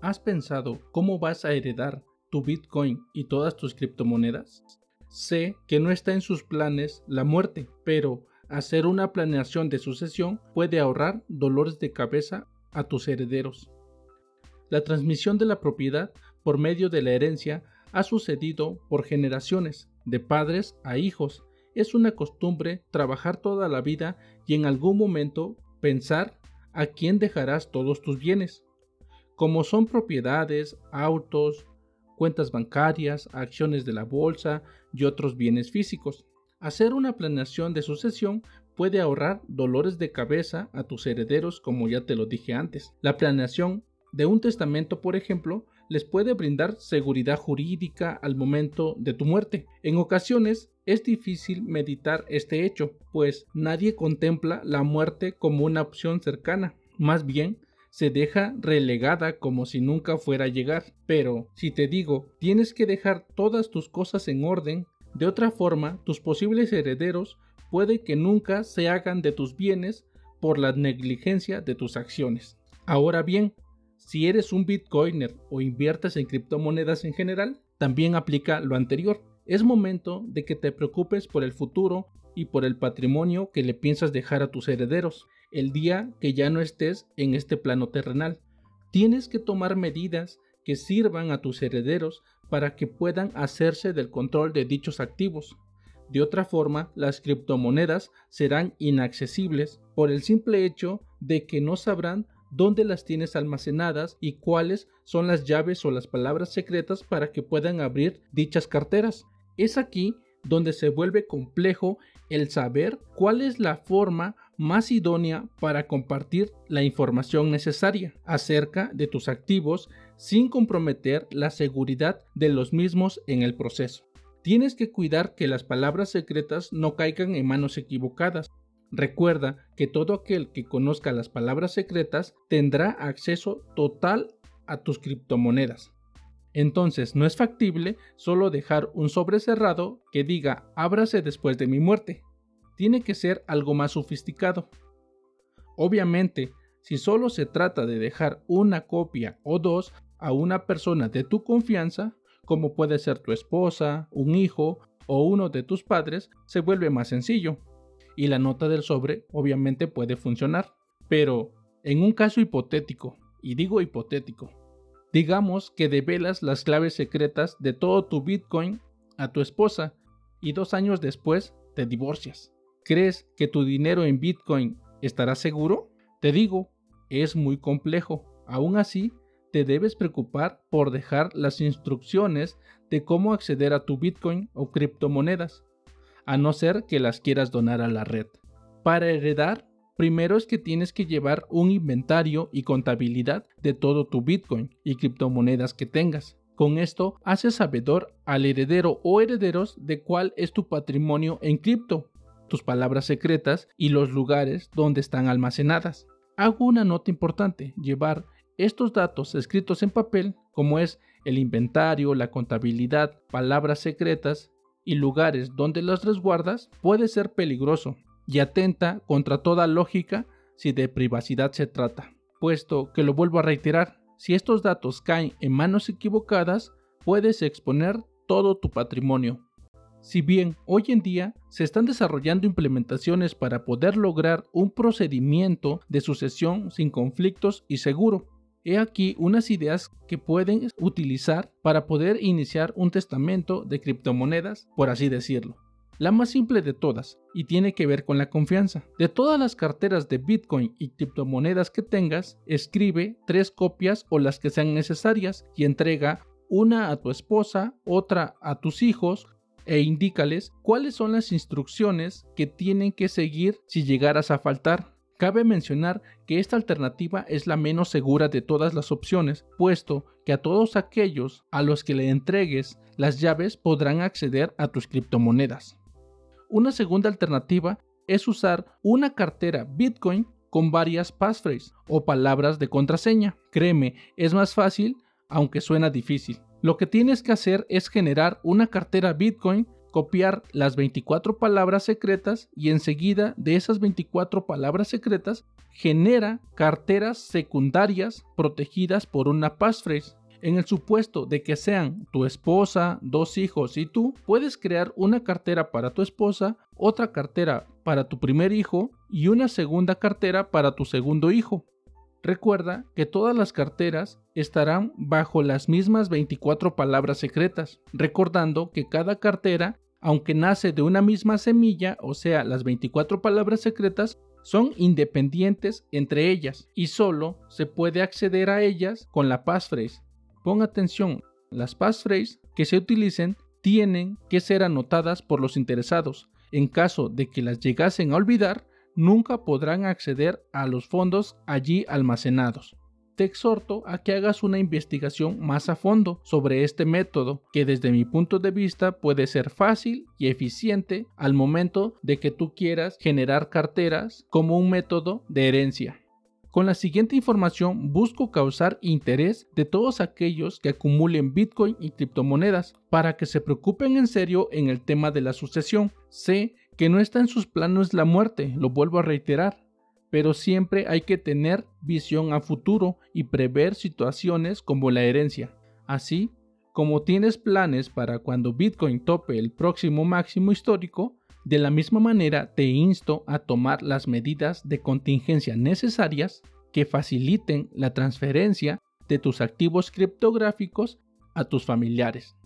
¿Has pensado cómo vas a heredar tu Bitcoin y todas tus criptomonedas? Sé que no está en sus planes la muerte, pero hacer una planeación de sucesión puede ahorrar dolores de cabeza a tus herederos. La transmisión de la propiedad por medio de la herencia ha sucedido por generaciones, de padres a hijos. Es una costumbre trabajar toda la vida y en algún momento pensar a quién dejarás todos tus bienes. Como son propiedades, autos, cuentas bancarias, acciones de la bolsa y otros bienes físicos. Hacer una planeación de sucesión puede ahorrar dolores de cabeza a tus herederos como ya te lo dije antes. La planeación de un testamento, por ejemplo, les puede brindar seguridad jurídica al momento de tu muerte. En ocasiones es difícil meditar este hecho, pues nadie contempla la muerte como una opción cercana. Más bien, se deja relegada como si nunca fuera a llegar. Pero si te digo, tienes que dejar todas tus cosas en orden, de otra forma, tus posibles herederos puede que nunca se hagan de tus bienes por la negligencia de tus acciones. Ahora bien, si eres un bitcoiner o inviertes en criptomonedas en general, también aplica lo anterior. Es momento de que te preocupes por el futuro y por el patrimonio que le piensas dejar a tus herederos el día que ya no estés en este plano terrenal. Tienes que tomar medidas que sirvan a tus herederos para que puedan hacerse del control de dichos activos. De otra forma, las criptomonedas serán inaccesibles por el simple hecho de que no sabrán dónde las tienes almacenadas y cuáles son las llaves o las palabras secretas para que puedan abrir dichas carteras. Es aquí donde se vuelve complejo el saber cuál es la forma más idónea para compartir la información necesaria acerca de tus activos sin comprometer la seguridad de los mismos en el proceso. Tienes que cuidar que las palabras secretas no caigan en manos equivocadas. Recuerda que todo aquel que conozca las palabras secretas tendrá acceso total a tus criptomonedas. Entonces no es factible solo dejar un sobre cerrado que diga ábrase después de mi muerte tiene que ser algo más sofisticado. Obviamente, si solo se trata de dejar una copia o dos a una persona de tu confianza, como puede ser tu esposa, un hijo o uno de tus padres, se vuelve más sencillo. Y la nota del sobre obviamente puede funcionar. Pero, en un caso hipotético, y digo hipotético, digamos que develas las claves secretas de todo tu Bitcoin a tu esposa y dos años después te divorcias. ¿Crees que tu dinero en Bitcoin estará seguro? Te digo, es muy complejo. Aún así, te debes preocupar por dejar las instrucciones de cómo acceder a tu Bitcoin o criptomonedas, a no ser que las quieras donar a la red. Para heredar, primero es que tienes que llevar un inventario y contabilidad de todo tu Bitcoin y criptomonedas que tengas. Con esto haces sabedor al heredero o herederos de cuál es tu patrimonio en cripto tus palabras secretas y los lugares donde están almacenadas. Hago una nota importante, llevar estos datos escritos en papel, como es el inventario, la contabilidad, palabras secretas y lugares donde las resguardas, puede ser peligroso y atenta contra toda lógica si de privacidad se trata, puesto que lo vuelvo a reiterar, si estos datos caen en manos equivocadas, puedes exponer todo tu patrimonio, si bien hoy en día se están desarrollando implementaciones para poder lograr un procedimiento de sucesión sin conflictos y seguro, he aquí unas ideas que pueden utilizar para poder iniciar un testamento de criptomonedas, por así decirlo. La más simple de todas, y tiene que ver con la confianza. De todas las carteras de Bitcoin y criptomonedas que tengas, escribe tres copias o las que sean necesarias y entrega una a tu esposa, otra a tus hijos e indícales cuáles son las instrucciones que tienen que seguir si llegaras a faltar. Cabe mencionar que esta alternativa es la menos segura de todas las opciones, puesto que a todos aquellos a los que le entregues las llaves podrán acceder a tus criptomonedas. Una segunda alternativa es usar una cartera Bitcoin con varias passphrases o palabras de contraseña. Créeme, es más fácil, aunque suena difícil. Lo que tienes que hacer es generar una cartera Bitcoin copiar las 24 palabras secretas y enseguida de esas 24 palabras secretas genera carteras secundarias protegidas por una passphrase. En el supuesto de que sean tu esposa, dos hijos y tú, puedes crear una cartera para tu esposa, otra cartera para tu primer hijo y una segunda cartera para tu segundo hijo. Recuerda que todas las carteras estarán bajo las mismas 24 palabras secretas, recordando que cada cartera, aunque nace de una misma semilla, o sea, las 24 palabras secretas, son independientes entre ellas y solo se puede acceder a ellas con la passphrase. Pon atención, las passphrase que se utilicen tienen que ser anotadas por los interesados. En caso de que las llegasen a olvidar, nunca podrán acceder a los fondos allí almacenados. Te exhorto a que hagas una investigación más a fondo sobre este método, que desde mi punto de vista puede ser fácil y eficiente al momento de que tú quieras generar carteras como un método de herencia. Con la siguiente información busco causar interés de todos aquellos que acumulen Bitcoin y criptomonedas para que se preocupen en serio en el tema de la sucesión. Sé que no está en sus planos la muerte, lo vuelvo a reiterar, pero siempre hay que tener visión a futuro y prever situaciones como la herencia. Así, como tienes planes para cuando Bitcoin tope el próximo máximo histórico, de la misma manera te insto a tomar las medidas de contingencia necesarias que faciliten la transferencia de tus activos criptográficos a tus familiares.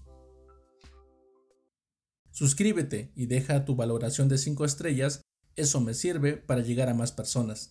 Suscríbete y deja tu valoración de 5 estrellas, eso me sirve para llegar a más personas.